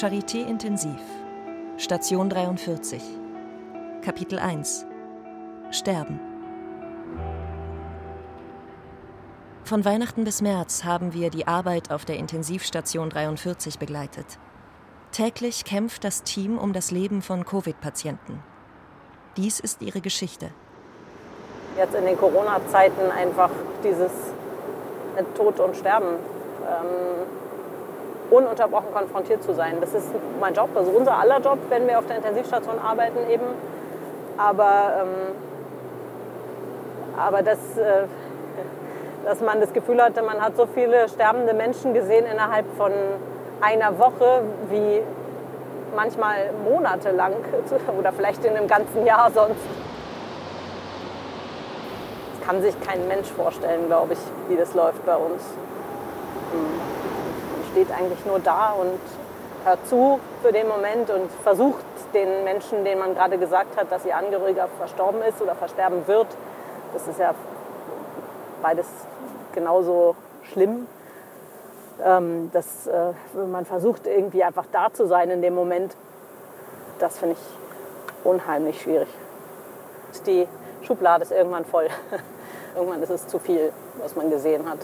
Charité Intensiv. Station 43. Kapitel 1. Sterben. Von Weihnachten bis März haben wir die Arbeit auf der Intensivstation 43 begleitet. Täglich kämpft das Team um das Leben von Covid-Patienten. Dies ist ihre Geschichte. Jetzt in den Corona-Zeiten einfach dieses Tod und Sterben ähm, ununterbrochen konfrontiert zu sein. Das ist mein Job, also unser aller Job, wenn wir auf der Intensivstation arbeiten eben. Aber, ähm, aber das, äh, dass man das Gefühl hatte, man hat so viele sterbende Menschen gesehen innerhalb von einer Woche wie manchmal monatelang oder vielleicht in einem ganzen Jahr sonst. Das kann sich kein Mensch vorstellen, glaube ich, wie das läuft bei uns. Man steht eigentlich nur da und hört zu für den Moment und versucht den Menschen, denen man gerade gesagt hat, dass ihr Angehöriger verstorben ist oder versterben wird. Das ist ja beides genauso schlimm. Ähm, dass äh, man versucht irgendwie einfach da zu sein in dem Moment, das finde ich unheimlich schwierig. Die Schublade ist irgendwann voll. irgendwann ist es zu viel, was man gesehen hat.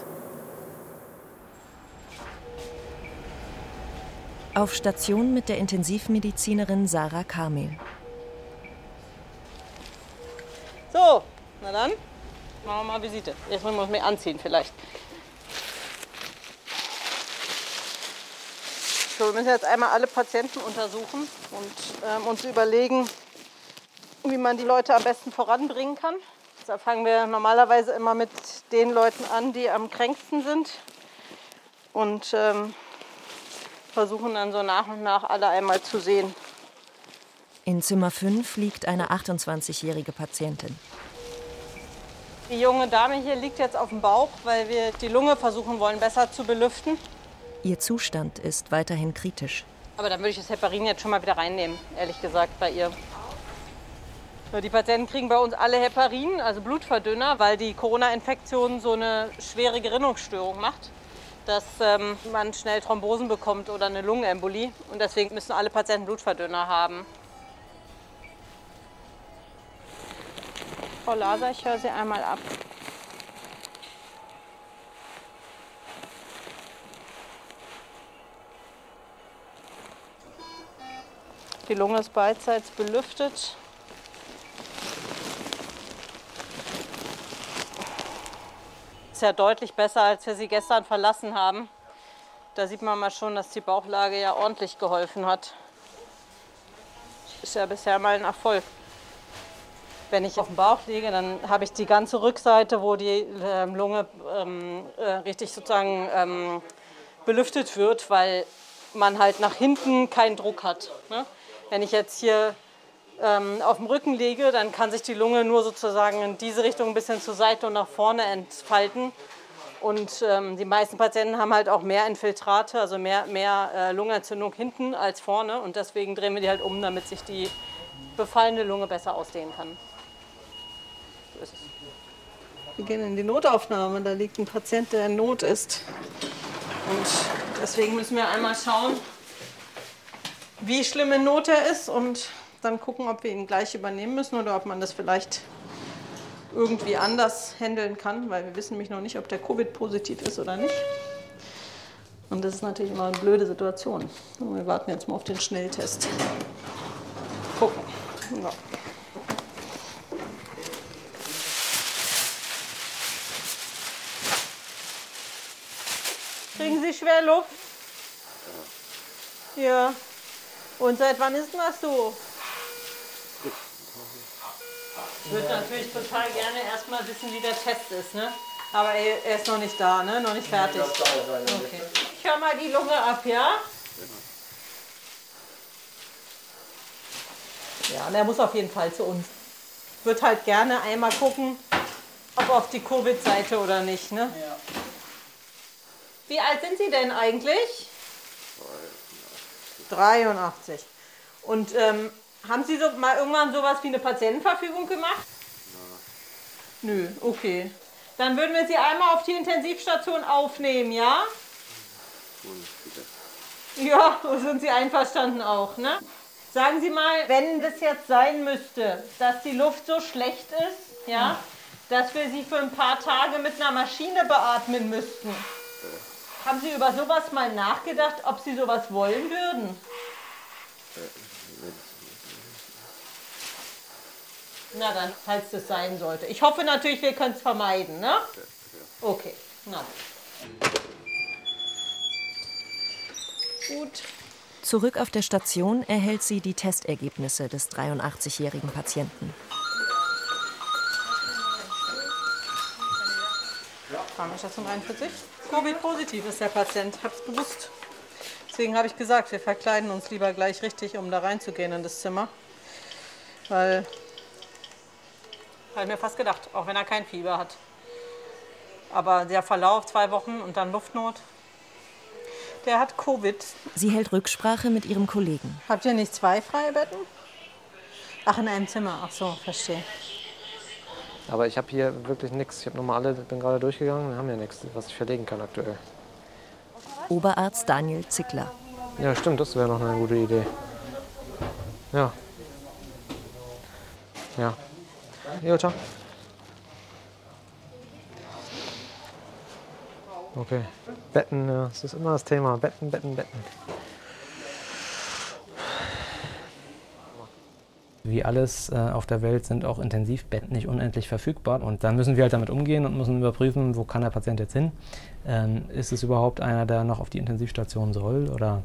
Auf Station mit der Intensivmedizinerin Sarah Kamel. So, na dann, machen wir mal Visite. Jetzt muss ich mich anziehen vielleicht. So, wir müssen jetzt einmal alle Patienten untersuchen und ähm, uns überlegen, wie man die Leute am besten voranbringen kann. Da fangen wir normalerweise immer mit den Leuten an, die am kränksten sind und ähm, versuchen dann so nach und nach alle einmal zu sehen. In Zimmer 5 liegt eine 28-jährige Patientin. Die junge Dame hier liegt jetzt auf dem Bauch, weil wir die Lunge versuchen wollen, besser zu belüften. Ihr Zustand ist weiterhin kritisch. Aber dann würde ich das Heparin jetzt schon mal wieder reinnehmen, ehrlich gesagt, bei ihr. Die Patienten kriegen bei uns alle Heparin, also Blutverdünner, weil die Corona-Infektion so eine schwere Gerinnungsstörung macht, dass ähm, man schnell Thrombosen bekommt oder eine Lungenembolie. Und deswegen müssen alle Patienten Blutverdünner haben. Frau Laser, ich höre Sie einmal ab. Die Lunge ist beidseits belüftet. Ist ja deutlich besser, als wir sie gestern verlassen haben. Da sieht man mal schon, dass die Bauchlage ja ordentlich geholfen hat. Ist ja bisher mal ein Erfolg. Wenn ich auf dem Bauch liege, dann habe ich die ganze Rückseite, wo die ähm, Lunge ähm, äh, richtig sozusagen ähm, belüftet wird, weil man halt nach hinten keinen Druck hat. Ne? Wenn ich jetzt hier auf dem Rücken liege, dann kann sich die Lunge nur sozusagen in diese Richtung ein bisschen zur Seite und nach vorne entfalten. Und ähm, die meisten Patienten haben halt auch mehr Infiltrate, also mehr, mehr äh, Lungenentzündung hinten als vorne. Und deswegen drehen wir die halt um, damit sich die befallene Lunge besser ausdehnen kann. So ist es. Wir gehen in die Notaufnahme. Da liegt ein Patient, der in Not ist. Und deswegen müssen wir einmal schauen, wie schlimm in Not er ist und dann gucken, ob wir ihn gleich übernehmen müssen oder ob man das vielleicht irgendwie anders handeln kann, weil wir wissen nämlich noch nicht, ob der Covid-positiv ist oder nicht. Und das ist natürlich immer eine blöde Situation. Und wir warten jetzt mal auf den Schnelltest. Gucken. Ja. Kriegen Sie schwer Luft? Ja. Und seit wann ist denn das so? Ich würde natürlich total gerne erstmal wissen, wie der Test ist, ne? Aber er ist noch nicht da, ne? Noch nicht fertig. Okay. Ich höre mal die Lunge ab, ja? Ja, der muss auf jeden Fall zu uns. Ich würde halt gerne einmal gucken, ob auf die Covid-Seite oder nicht, ne? Ja. Wie alt sind Sie denn eigentlich? 83. Und ähm, haben Sie so mal irgendwann sowas wie eine Patientenverfügung gemacht? Nein. Nö, okay. Dann würden wir Sie einmal auf die Intensivstation aufnehmen, ja? Ja, sind Sie einverstanden auch, ne? Sagen Sie mal, wenn das jetzt sein müsste, dass die Luft so schlecht ist, ja, dass wir sie für ein paar Tage mit einer Maschine beatmen müssten. Haben Sie über sowas mal nachgedacht, ob Sie sowas wollen würden? Na dann, falls das sein sollte. Ich hoffe natürlich, wir können es vermeiden, ne? Okay, na. Gut. Zurück auf der Station erhält sie die Testergebnisse des 83-jährigen Patienten. Station 41. Covid-positiv ist der Patient, es bewusst. Deswegen habe ich gesagt, wir verkleiden uns lieber gleich richtig, um da reinzugehen in das Zimmer. Weil, habe ich mir fast gedacht, auch wenn er kein Fieber hat. Aber der Verlauf, zwei Wochen und dann Luftnot, der hat Covid. Sie hält Rücksprache mit ihrem Kollegen. Habt ihr nicht zwei freie Betten? Ach, in einem Zimmer. Ach so, verstehe. Aber ich habe hier wirklich nichts. Ich habe nochmal alle, bin gerade durchgegangen, wir haben ja nichts, was ich verlegen kann aktuell. Oberarzt Daniel Zickler. Ja, stimmt, das wäre noch eine gute Idee. Ja. Ja. Jo, ciao. Okay. Betten, ja, das ist immer das Thema. Betten, Betten, Betten. Wie alles äh, auf der Welt sind auch Intensivbetten nicht unendlich verfügbar. Und dann müssen wir halt damit umgehen und müssen überprüfen, wo kann der Patient jetzt hin. Ähm, ist es überhaupt einer, der noch auf die Intensivstation soll? Oder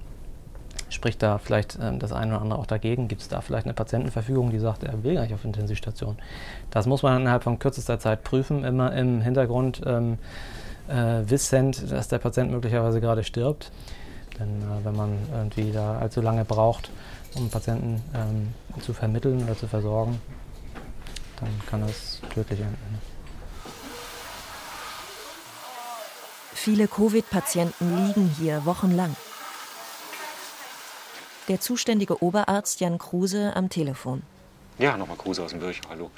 spricht da vielleicht ähm, das eine oder andere auch dagegen? Gibt es da vielleicht eine Patientenverfügung, die sagt, er will gar nicht auf Intensivstation? Das muss man innerhalb von kürzester Zeit prüfen, immer im Hintergrund. Ähm, äh, wissend, dass der Patient möglicherweise gerade stirbt. Denn äh, wenn man irgendwie da allzu lange braucht, um Patienten ähm, zu vermitteln oder zu versorgen, dann kann das tödlich enden. Viele Covid-Patienten liegen hier wochenlang. Der zuständige Oberarzt Jan Kruse am Telefon. Ja, nochmal Kruse aus dem Birch. Hallo.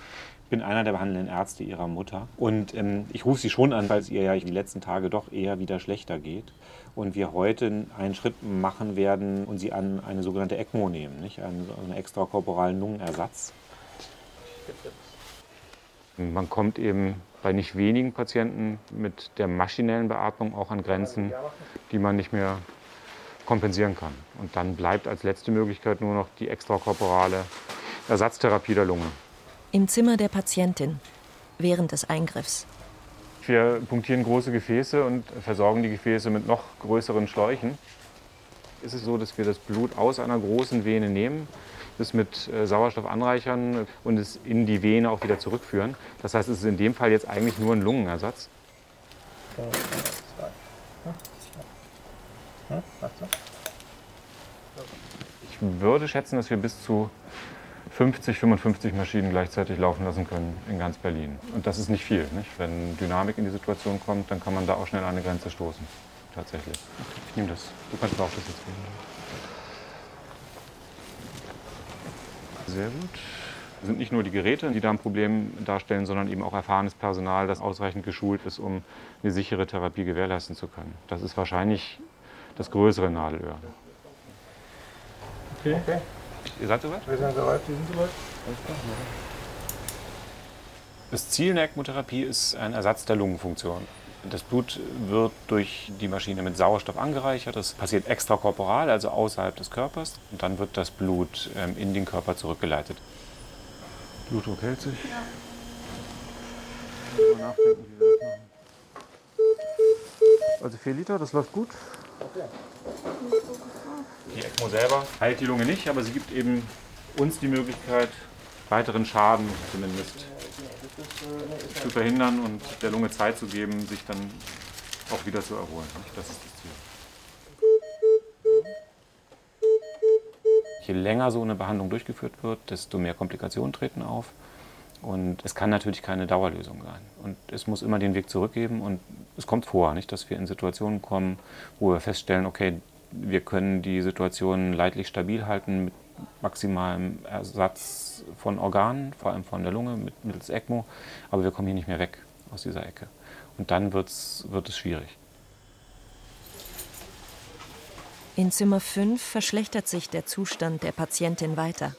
Ich bin einer der behandelnden Ärzte ihrer Mutter. Und ähm, ich rufe sie schon an, weil es ihr ja die letzten Tage doch eher wieder schlechter geht. Und wir heute einen Schritt machen werden und sie an eine sogenannte ECMO nehmen, nicht? einen, einen extrakorporalen Lungenersatz. Man kommt eben bei nicht wenigen Patienten mit der maschinellen Beatmung auch an Grenzen, die man nicht mehr kompensieren kann. Und dann bleibt als letzte Möglichkeit nur noch die extrakorporale Ersatztherapie der Lunge. Im Zimmer der Patientin während des Eingriffs. Wir punktieren große Gefäße und versorgen die Gefäße mit noch größeren Schläuchen. Es ist so, dass wir das Blut aus einer großen Vene nehmen, es mit äh, Sauerstoff anreichern und es in die Vene auch wieder zurückführen. Das heißt, es ist in dem Fall jetzt eigentlich nur ein Lungenersatz. Ich würde schätzen, dass wir bis zu 50, 55 Maschinen gleichzeitig laufen lassen können in ganz Berlin. Und das ist nicht viel. Nicht? Wenn Dynamik in die Situation kommt, dann kann man da auch schnell an eine Grenze stoßen. Tatsächlich. Ich nehme das. Du kannst auch das jetzt geben. Sehr gut. Es sind nicht nur die Geräte, die da ein Problem darstellen, sondern eben auch erfahrenes Personal, das ausreichend geschult ist, um eine sichere Therapie gewährleisten zu können. Das ist wahrscheinlich das größere Nadelöhr. Okay. okay. Ihr seid soweit? Wir sind soweit, wir sind soweit. Das Ziel der ECMO-Therapie ist ein Ersatz der Lungenfunktion. Das Blut wird durch die Maschine mit Sauerstoff angereichert. Das passiert extrakorporal, also außerhalb des Körpers. Und dann wird das Blut ähm, in den Körper zurückgeleitet. Blutdruck hält sich. Ja. Mal nachdenken, wie wir das machen. Also 4 Liter, das läuft gut. Die ECMO selber heilt die Lunge nicht, aber sie gibt eben uns die Möglichkeit, weiteren Schaden zumindest zu verhindern und der Lunge Zeit zu geben, sich dann auch wieder zu erholen. Das ist das Ziel. Je länger so eine Behandlung durchgeführt wird, desto mehr Komplikationen treten auf. Und es kann natürlich keine Dauerlösung sein. Und es muss immer den Weg zurückgeben. Und es kommt vor, nicht, dass wir in Situationen kommen, wo wir feststellen, okay, wir können die Situation leidlich stabil halten mit maximalem Ersatz von Organen, vor allem von der Lunge mit, mittels ECMO, aber wir kommen hier nicht mehr weg aus dieser Ecke. Und dann wird's, wird es schwierig. In Zimmer 5 verschlechtert sich der Zustand der Patientin weiter.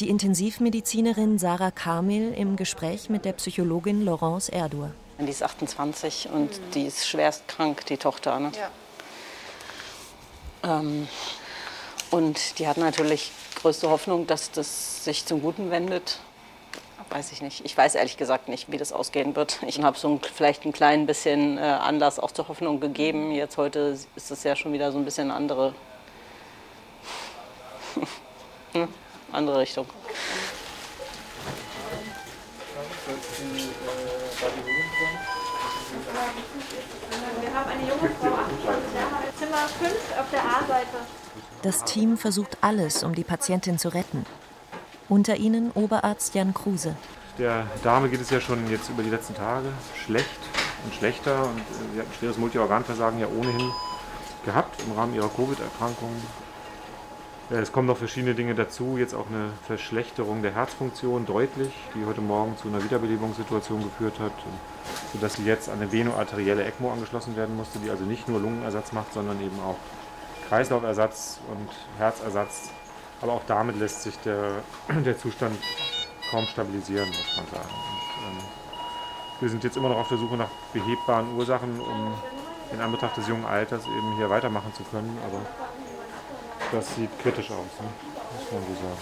Die Intensivmedizinerin Sarah Kamil im Gespräch mit der Psychologin Laurence Erdur. Die ist 28 und mhm. die ist schwerst krank, die Tochter. Ne? Ja. Ähm, und die hat natürlich größte Hoffnung, dass das sich zum Guten wendet. Weiß ich nicht. Ich weiß ehrlich gesagt nicht, wie das ausgehen wird. Ich habe so ein, vielleicht ein klein bisschen äh, Anlass auch zur Hoffnung gegeben. Jetzt heute ist es ja schon wieder so ein bisschen andere, hm? Andere Richtung. Wir haben eine junge Frau, 28 Jahre, Zimmer 5 auf der A-Seite. Das Team versucht alles, um die Patientin zu retten. Unter ihnen Oberarzt Jan Kruse. Der Dame geht es ja schon jetzt über die letzten Tage schlecht und schlechter. Und äh, sie hat ein schweres Multiorganversagen ja ohnehin gehabt im Rahmen ihrer Covid-Erkrankung. Es kommen noch verschiedene Dinge dazu, jetzt auch eine Verschlechterung der Herzfunktion deutlich, die heute Morgen zu einer Wiederbelebungssituation geführt hat, sodass sie jetzt an eine venoarterielle ECMO angeschlossen werden musste, die also nicht nur Lungenersatz macht, sondern eben auch Kreislaufersatz und Herzersatz. Aber auch damit lässt sich der, der Zustand kaum stabilisieren, muss man sagen. Und, ähm, wir sind jetzt immer noch auf der Suche nach behebbaren Ursachen, um in Anbetracht des jungen Alters eben hier weitermachen zu können. Aber das sieht kritisch aus, ne? muss man so sagen.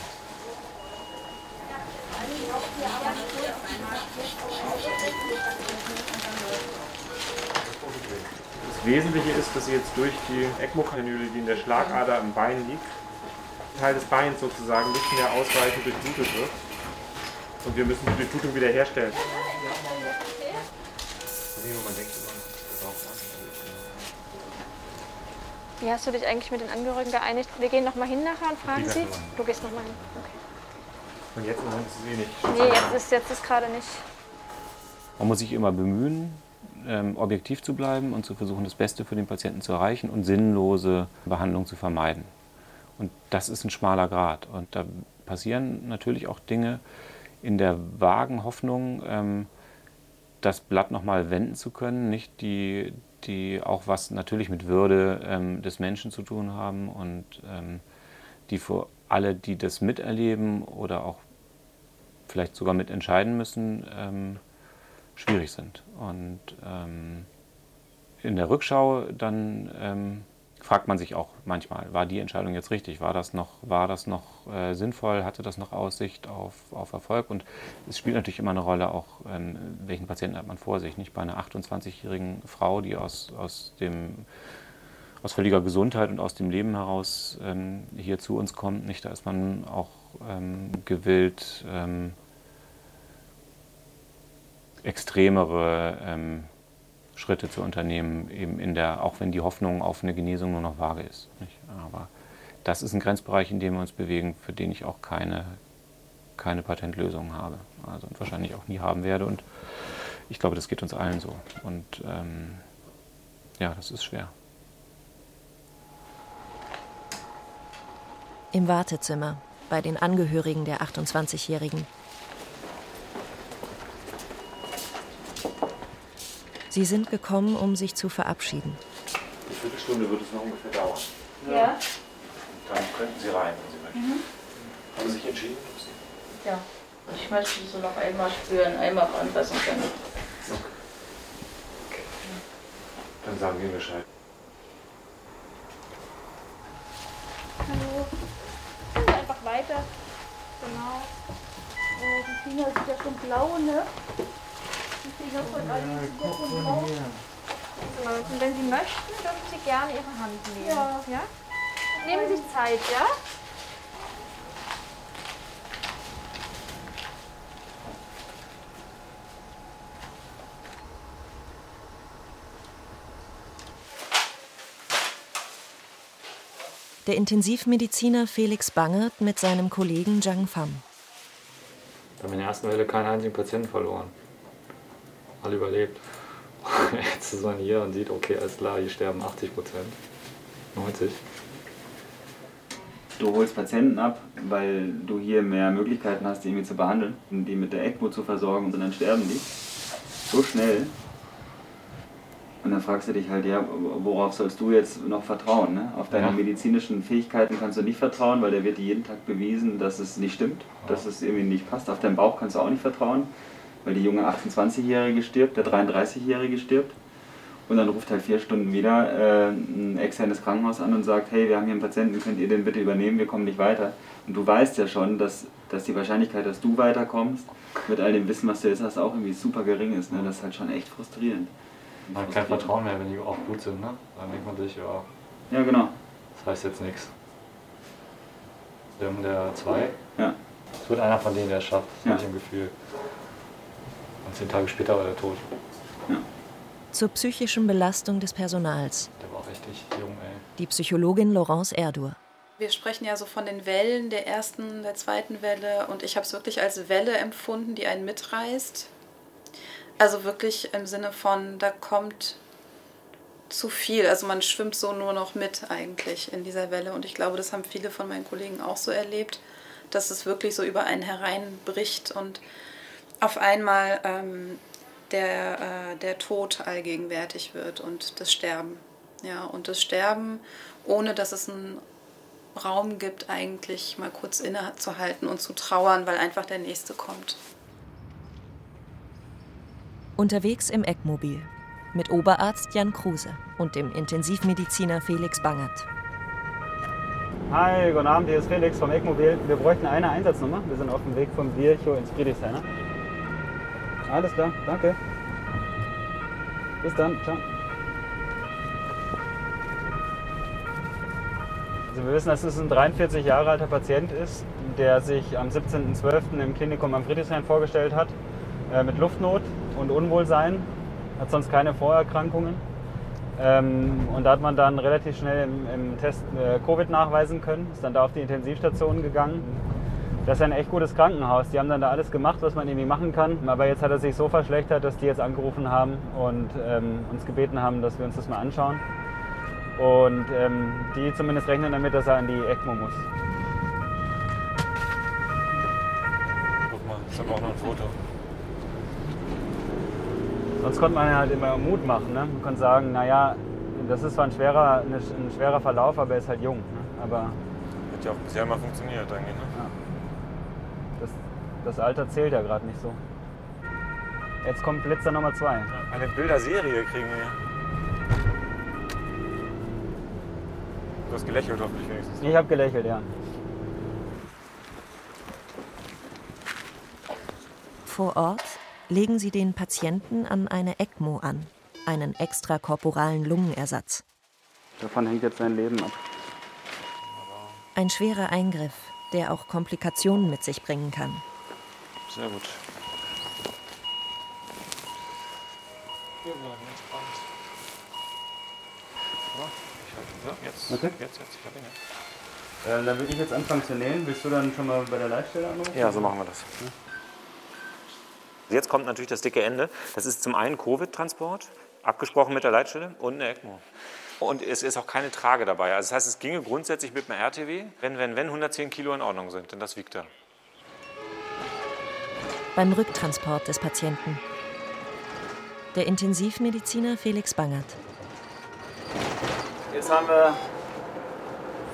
Das Wesentliche ist, dass sie jetzt durch die ECMO-Kanüle, die in der Schlagader im Bein liegt, Teil des Beins sozusagen nicht mehr ausreichend durchblutet wird. Und wir müssen die Durchblutung wiederherstellen. Wie hast du dich eigentlich mit den Angehörigen geeinigt? Wir gehen nochmal hin nachher und fragen sie. Du gehst nochmal hin. Okay. Und jetzt im Moment ist es eh nicht. Nee, jetzt ist, jetzt ist gerade nicht. Man muss sich immer bemühen, ähm, objektiv zu bleiben und zu versuchen, das Beste für den Patienten zu erreichen und sinnlose Behandlung zu vermeiden. Und das ist ein schmaler Grad. Und da passieren natürlich auch Dinge in der vagen Hoffnung, ähm, das Blatt nochmal wenden zu können, nicht die, die auch was natürlich mit Würde ähm, des Menschen zu tun haben und ähm, die für alle, die das miterleben oder auch vielleicht sogar mitentscheiden müssen, ähm, schwierig sind. Und ähm, in der Rückschau dann ähm, fragt man sich auch manchmal, war die Entscheidung jetzt richtig? War das noch, war das noch äh, sinnvoll? Hatte das noch Aussicht auf, auf Erfolg? Und es spielt natürlich immer eine Rolle, auch ähm, welchen Patienten hat man vor sich. Nicht bei einer 28-jährigen Frau, die aus, aus, dem, aus völliger Gesundheit und aus dem Leben heraus ähm, hier zu uns kommt. Nicht? Da ist man auch ähm, gewillt, ähm, extremere ähm, Schritte zu unternehmen, eben in der, auch wenn die Hoffnung auf eine Genesung nur noch vage ist. Nicht? Aber das ist ein Grenzbereich, in dem wir uns bewegen, für den ich auch keine, keine Patentlösung habe. Also und wahrscheinlich auch nie haben werde. Und ich glaube, das geht uns allen so. Und ähm, ja, das ist schwer. Im Wartezimmer bei den Angehörigen der 28-Jährigen Sie sind gekommen, um sich zu verabschieden. Eine Viertelstunde wird es noch ungefähr dauern. Ja. Dann könnten Sie rein, wenn Sie möchten. Mhm. Haben Sie sich entschieden? Ja. Ich möchte sie noch einmal spüren, einmal anfassen können. Okay. Dann sagen wir Bescheid. Hallo. Einfach weiter. Genau. Oh, die Finger sind ja schon blau, ne? Und wenn Sie möchten, dürfen Sie gerne Ihre Hand nehmen. Ja. ja? Nehmen Sie sich Zeit, ja? Der Intensivmediziner Felix Bangert mit seinem Kollegen Zhang Pham. Wir haben in der ersten Welle keinen einzigen Patienten verloren alle überlebt. Jetzt ist man hier und sieht, okay, alles klar, hier sterben 80 Prozent, 90. Du holst Patienten ab, weil du hier mehr Möglichkeiten hast, die irgendwie zu behandeln, die mit der ECMO zu versorgen und dann sterben die. So schnell. Und dann fragst du dich halt, ja, worauf sollst du jetzt noch vertrauen? Ne? Auf deine Ja. medizinischen Fähigkeiten kannst du nicht vertrauen, weil der wird dir jeden Tag bewiesen, dass es nicht stimmt, dass es irgendwie nicht passt. Auf deinen Bauch kannst du auch nicht vertrauen, weil die junge 28-Jährige stirbt, der 33-Jährige stirbt. Und dann ruft halt vier Stunden wieder äh, ein externes Krankenhaus an und sagt, hey, wir haben hier einen Patienten, könnt ihr den bitte übernehmen, wir kommen nicht weiter. Und du weißt ja schon, dass, dass die Wahrscheinlichkeit, dass du weiterkommst, mit all dem Wissen, was du jetzt hast, auch irgendwie super gering ist. Ne? Das ist halt schon echt frustrierend. Man hat kein Vertrauen mehr, wenn die auch gut sind, ne? Dann denkt man sich, ja, Ja, genau. das heißt jetzt nichts. Wir haben der zwei. Ja. Es wird einer von denen, der es schafft, das Ja. habe ich im Gefühl. Und zehn Tage später war er tot. Zur psychischen Belastung des Personals. Der war auch richtig jung, ey. Die Psychologin Laurence Erdur. Wir sprechen ja so von den Wellen der ersten, der zweiten Welle und ich habe es wirklich als Welle empfunden, die einen mitreißt. Also wirklich im Sinne von, da kommt zu viel. Also man schwimmt so nur noch mit eigentlich in dieser Welle und ich glaube, das haben viele von meinen Kollegen auch so erlebt, dass es wirklich so über einen hereinbricht und auf einmal ähm, der, äh, der Tod allgegenwärtig wird und das Sterben. Ja, und das Sterben, ohne dass es einen Raum gibt, eigentlich mal kurz innezuhalten und zu trauern, weil einfach der nächste kommt. Unterwegs im Eckmobil mit Oberarzt Jan Kruse und dem Intensivmediziner Felix Bangert. Hi, guten Abend, hier ist Felix vom Eckmobil. Wir bräuchten eine Einsatznummer. Wir sind auf dem Weg vom Virchow ins Friedrichshainer. Alles klar, danke. Bis dann, ciao. Also wir wissen, dass es ein 43 Jahre alter Patient ist, der sich am 17.12. im Klinikum am Friedrichshain vorgestellt hat, äh, mit Luftnot und Unwohlsein, hat sonst keine Vorerkrankungen. Ähm, und da hat man dann relativ schnell im, im Test äh, Covid nachweisen können, ist dann da auf die Intensivstation gegangen. Das ist ein echt gutes Krankenhaus. Die haben dann da alles gemacht, was man irgendwie machen kann. Aber jetzt hat er sich so verschlechtert, dass die jetzt angerufen haben und ähm, uns gebeten haben, dass wir uns das mal anschauen. Und ähm, die zumindest rechnen damit, dass er an die ECMO muss. Guck mal, ich habe auch noch ein Foto. Sonst konnte man halt immer Mut machen. Ne? Man konnte sagen, naja, das ist zwar ein schwerer, ein schwerer Verlauf, aber er ist halt jung. Ne? Aber Hat ja auch bisher mal funktioniert eigentlich, ne? Das, das Alter zählt ja gerade nicht so. Jetzt kommt Blitzer Nummer 2. Eine Bilderserie kriegen wir. Du hast gelächelt hoffentlich wenigstens. Ich habe gelächelt, ja. Vor Ort legen sie den Patienten an eine ECMO an, einen extrakorporalen Lungenersatz. Davon hängt jetzt sein Leben ab. Ein schwerer Eingriff, der auch Komplikationen mit sich bringen kann. Sehr gut. Wir bleiben entspannt. So, jetzt, Okay. jetzt, jetzt, ich hab ihn jetzt. Äh, dann würde ich jetzt anfangen zu nähen. Willst du dann schon mal bei der Leitstelle anrufen? Ja, so machen wir das. Jetzt kommt natürlich das dicke Ende. Das ist zum einen Covid-Transport, abgesprochen mit der Leitstelle und eine ECMO. Und es ist auch keine Trage dabei. Also das heißt, es ginge grundsätzlich mit einem RTW, wenn, wenn, wenn 110 Kilo in Ordnung sind, denn das wiegt er. Beim Rücktransport des Patienten. Der Intensivmediziner Felix Bangert. Jetzt haben wir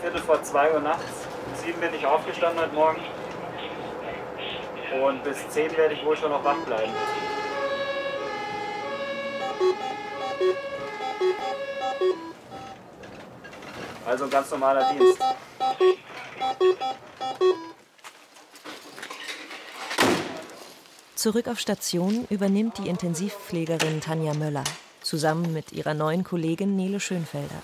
Viertel vor zwei Uhr nachts. Um sieben bin ich aufgestanden heute Morgen. Und bis zehn werde ich wohl schon noch wach bleiben. Also ein ganz normaler Dienst. Zurück auf Station übernimmt die Intensivpflegerin Tanja Möller zusammen mit ihrer neuen Kollegin Nele Schönfelder.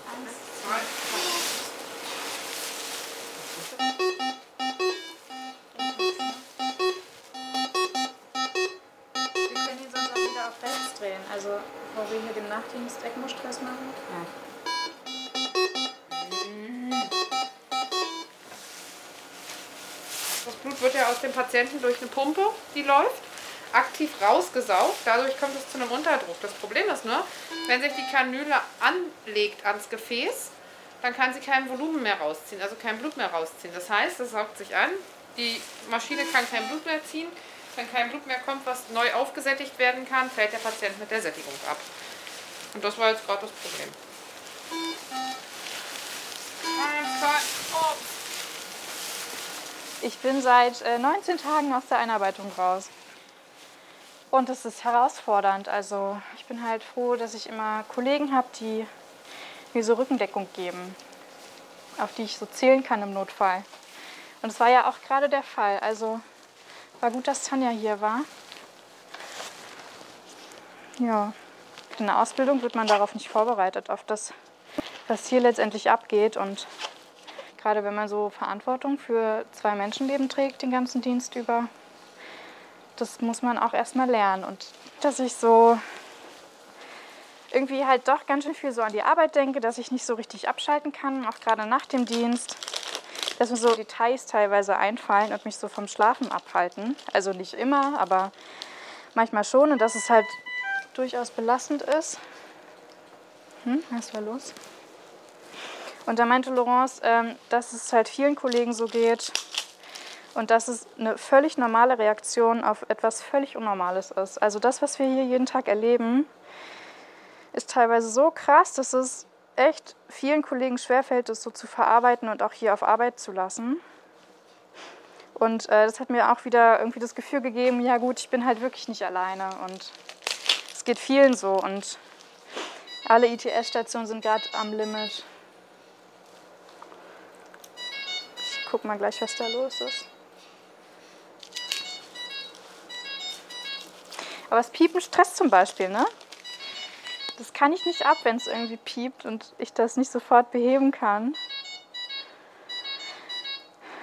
Wir können ihn sonst auch wieder auf rechts drehen. Also, bevor wir hier den Nachtdienst ECMO-Stress machen. Das Blut wird ja aus dem Patienten durch eine Pumpe, die läuft, aktiv rausgesaugt. Dadurch kommt es zu einem Unterdruck. Das Problem ist nur, wenn sich die Kanüle anlegt ans Gefäß, dann kann sie kein Volumen mehr rausziehen, also kein Blut mehr rausziehen. Das heißt, es saugt sich an, die Maschine kann kein Blut mehr ziehen. Wenn kein Blut mehr kommt, was neu aufgesättigt werden kann, fällt der Patient mit der Sättigung ab. Und das war jetzt gerade das Problem. Oh. Ich bin seit äh, 19 Tagen aus der Einarbeitung raus. Und es ist herausfordernd. Also ich bin halt froh, dass ich immer Kollegen habe, die mir so Rückendeckung geben, auf die ich so zählen kann im Notfall. Und es war ja auch gerade der Fall. Also war gut, dass Tanja hier war. Ja, in der Ausbildung wird man darauf nicht vorbereitet, auf das, was hier letztendlich abgeht. Und gerade wenn man so Verantwortung für zwei Menschenleben trägt, den ganzen Dienst über, das muss man auch erstmal lernen. Und dass ich so irgendwie halt doch ganz schön viel so an die Arbeit denke, dass ich nicht so richtig abschalten kann, auch gerade nach dem Dienst. Dass mir so Details teilweise einfallen und mich so vom Schlafen abhalten. Also nicht immer, aber manchmal schon. Und dass es halt durchaus belastend ist. Hm, was war los? Und da meinte Laurence, ähm, dass es halt vielen Kollegen so geht und dass es eine völlig normale Reaktion auf etwas völlig Unnormales ist. Also das, was wir hier jeden Tag erleben, ist teilweise so krass, dass es echt vielen Kollegen schwerfällt, das so zu verarbeiten und auch hier auf Arbeit zu lassen. Und äh, das hat mir auch wieder irgendwie das Gefühl gegeben, ja gut, ich bin halt wirklich nicht alleine und es geht vielen so und alle ITS-Stationen sind gerade am Limit. Guck mal gleich, was da los ist. Aber das Piepen stresst zum Beispiel, ne? Das kann ich nicht ab, wenn es irgendwie piept und ich das nicht sofort beheben kann.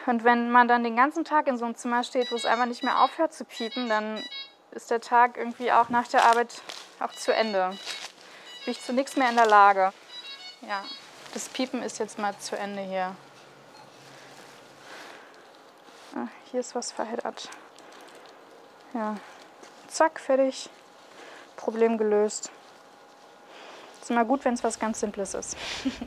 Und wenn man dann den ganzen Tag in so einem Zimmer steht, wo es einfach nicht mehr aufhört zu piepen, dann ist der Tag irgendwie auch nach der Arbeit auch zu Ende. Bin ich zu nichts mehr in der Lage. Ja, das Piepen ist jetzt mal zu Ende hier. Ah, hier ist was verheddert. Ja, zack, fertig. Problem gelöst. Ist immer gut, wenn es was ganz Simples ist.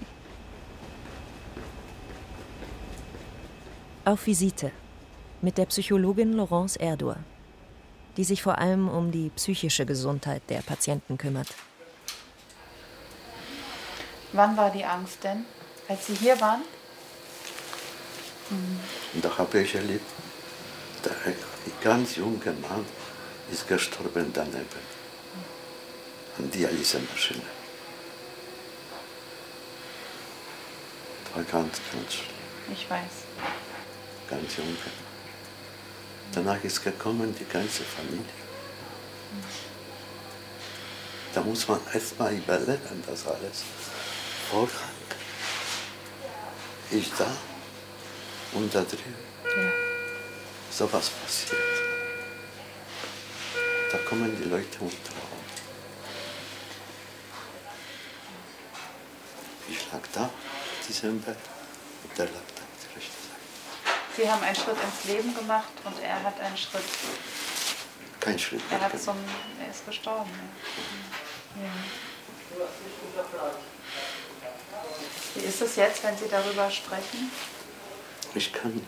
Auf Visite mit der Psychologin Laurence Erdur, die sich vor allem um die psychische Gesundheit der Patienten kümmert. Wann war die Angst denn? Als Sie hier waren? Und da habe ich erlebt, der ganz junger Mann ist gestorben daneben. An Dialysemaschine. War ganz, ganz schlimm. Ich weiß. Ganz jung. Danach ist gekommen die ganze Familie. Da muss man erst mal überleben, das alles. Vorgang. Ich da und da drüben. Ja. So was passiert. Da kommen die Leute und trauern. Ich lag da, diesem Bett, und der lag da auf der rechten Seite. Sie haben einen Schritt ins Leben gemacht und er hat einen Schritt. Kein Schritt. Er, hat zum, er ist gestorben. Ja. Ja. Wie ist es jetzt, wenn Sie darüber sprechen? Ich kann nicht.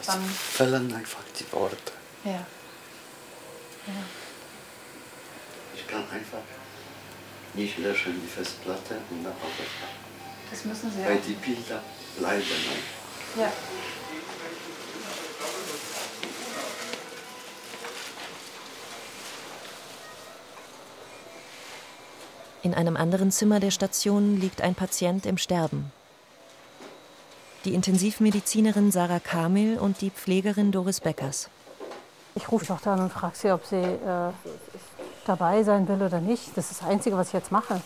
Es Dann, fehlen einfach die Worte. ja. ja. Ich kann einfach nicht löschen die Festplatte und dann auch Das müssen Sie Weil auch. die Bilder bleiben einfach. Ja. In einem anderen Zimmer der Station liegt ein Patient im Sterben. Die Intensivmedizinerin Sarah Kamil und die Pflegerin Doris Beckers. Ich rufe doch dann und frage sie, ob sie äh, dabei sein will oder nicht. Das ist das Einzige, was ich jetzt mache.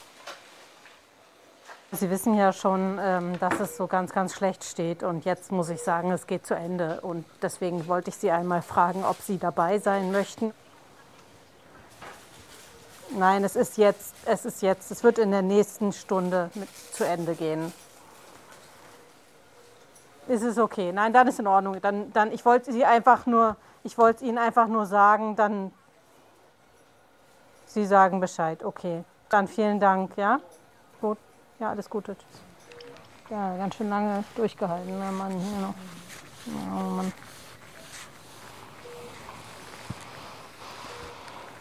Sie wissen ja schon, ähm, dass es so ganz, ganz schlecht steht. Und jetzt muss ich sagen, es geht zu Ende. Und deswegen wollte ich Sie einmal fragen, ob Sie dabei sein möchten. Nein, es ist jetzt, es ist jetzt, es wird in der nächsten Stunde mit zu Ende gehen. Ist es okay? Nein, dann ist in Ordnung. Dann, dann, ich wollte Sie einfach nur, ich wollte Ihnen einfach nur sagen, dann Sie sagen Bescheid. Okay. Dann vielen Dank, ja? Gut. Ja, alles Gute. Tschüss. Ja, ganz schön lange durchgehalten, der Mann hier noch. Oh Mann.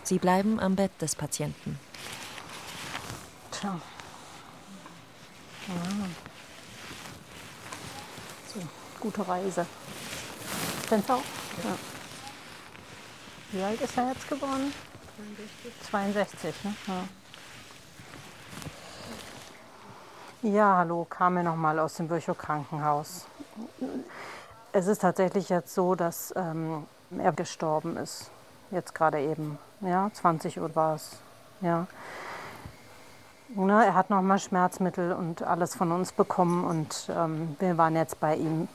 Sie bleiben am Bett des Patienten. Tja. Ja. Gute Reise. Fenster auf? Ja. Wie alt ist er jetzt geworden? 62, ne? Ja. Ja, hallo, kam mir nochmal aus dem Virchow Krankenhaus. Es ist tatsächlich jetzt so, dass ähm, er gestorben ist. Jetzt gerade eben. Ja, 20 Uhr war es. Ja. Na, er hat nochmal Schmerzmittel und alles von uns bekommen und ähm, wir waren jetzt bei ihm.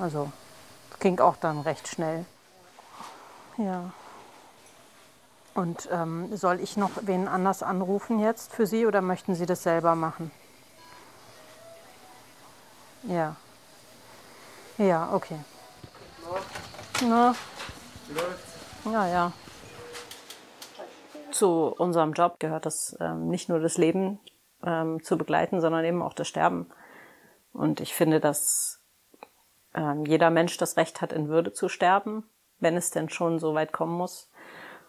Also ging auch dann recht schnell. Ja. Und ähm, soll ich noch wen anders anrufen jetzt für Sie oder möchten Sie das selber machen? Ja. Ja, okay. Na? Ja, ja. Zu unserem Job gehört das ähm, nicht nur das Leben ähm, zu begleiten, sondern eben auch das Sterben. Und ich finde, dass ähm, jeder Mensch das Recht hat, in Würde zu sterben, wenn es denn schon so weit kommen muss.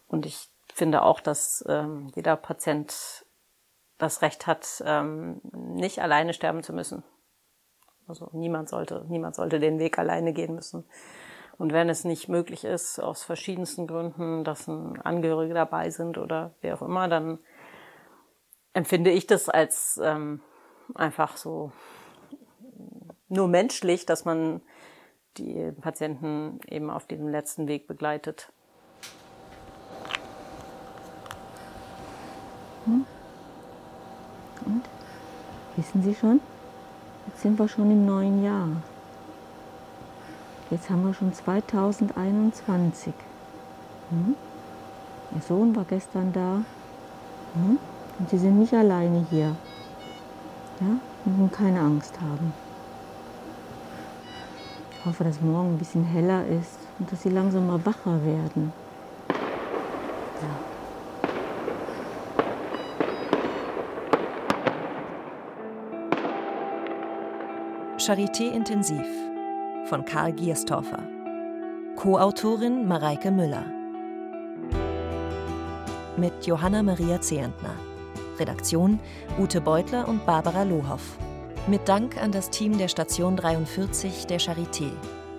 Und ich finde auch, dass ähm, jeder Patient das Recht hat, ähm, nicht alleine sterben zu müssen. Also niemand sollte, niemand sollte den Weg alleine gehen müssen. Und wenn es nicht möglich ist, aus verschiedensten Gründen, dass ein Angehörige dabei sind oder wer auch immer, dann empfinde ich das als ähm, einfach so nur menschlich, dass man die Patienten eben auf diesem letzten Weg begleitet. Hm? Und? Wissen Sie schon? Jetzt sind wir schon im neuen Jahr. Jetzt haben wir schon 2021. Hm? Ihr Sohn war gestern da. Hm? Und Sie sind nicht alleine hier. Ja? Und keine Angst haben. Ich hoffe, dass morgen ein bisschen heller ist und dass Sie langsam mal wacher werden. Ja. Charité Intensiv von Karl Gierstorfer. Co-Autorin Mareike Müller. Mit Johanna Maria Zehentner. Redaktion Ute Beutler und Barbara Lohoff. Mit Dank an das Team der Station 43 der Charité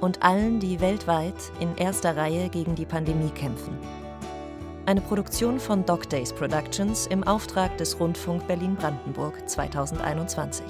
und allen, die weltweit in erster Reihe gegen die Pandemie kämpfen. Eine Produktion von Dog Days Productions im Auftrag des Rundfunk Berlin-Brandenburg 2021.